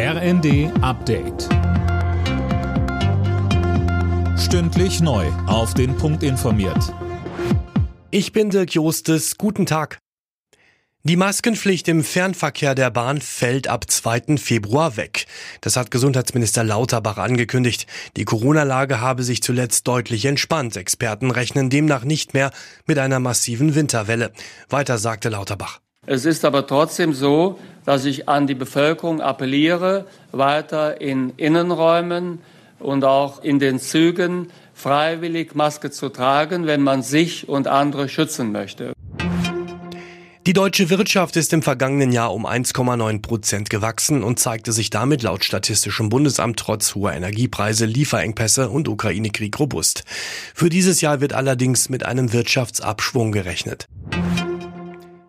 RND Update. Stündlich neu. Auf den Punkt informiert. Ich bin Dirk Jostes. Guten Tag. Die Maskenpflicht im Fernverkehr der Bahn fällt ab 2. Februar weg. Das hat Gesundheitsminister Lauterbach angekündigt. Die Corona-Lage habe sich zuletzt deutlich entspannt. Experten rechnen demnach nicht mehr mit einer massiven Winterwelle. Weiter sagte Lauterbach. Es ist aber trotzdem so, dass ich an die Bevölkerung appelliere, weiter in Innenräumen und auch in den Zügen freiwillig Maske zu tragen, wenn man sich und andere schützen möchte. Die deutsche Wirtschaft ist im vergangenen Jahr um 1,9 Prozent gewachsen und zeigte sich damit laut Statistischem Bundesamt trotz hoher Energiepreise, Lieferengpässe und Ukraine-Krieg robust. Für dieses Jahr wird allerdings mit einem Wirtschaftsabschwung gerechnet.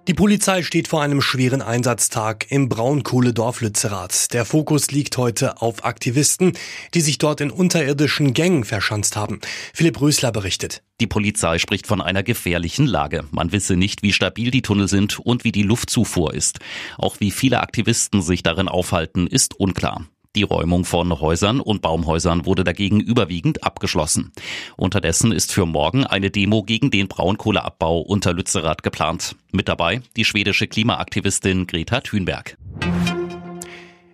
Die Polizei steht vor einem schweren Einsatztag im Braunkohledorf Lützerath. Der Fokus liegt heute auf Aktivisten, die sich dort in unterirdischen Gängen verschanzt haben. Philipp Rösler berichtet. Die Polizei spricht von einer gefährlichen Lage. Man wisse nicht, wie stabil die Tunnel sind und wie die Luftzufuhr ist. Auch wie viele Aktivisten sich darin aufhalten, ist unklar. Die Räumung von Häusern und Baumhäusern wurde dagegen überwiegend abgeschlossen. Unterdessen ist für morgen eine Demo gegen den Braunkohleabbau unter Lützerath geplant. Mit dabei die schwedische Klimaaktivistin Greta Thunberg.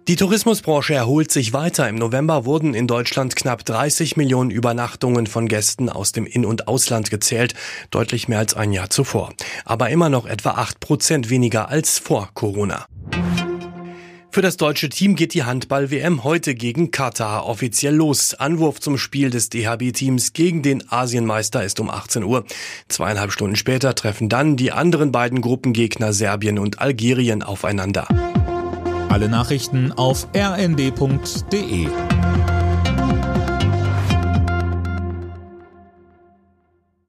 Die Tourismusbranche erholt sich weiter. Im November wurden in Deutschland knapp 30 Millionen Übernachtungen von Gästen aus dem In- und Ausland gezählt, deutlich mehr als ein Jahr zuvor. Aber immer noch etwa 8 Prozent weniger als vor Corona. Für das deutsche Team geht die Handball-WM heute gegen Katar offiziell los. Anwurf zum Spiel des DHB-Teams gegen den Asienmeister ist um 18 Uhr. Zweieinhalb Stunden später treffen dann die anderen beiden Gruppengegner Serbien und Algerien aufeinander. Alle Nachrichten auf rnd.de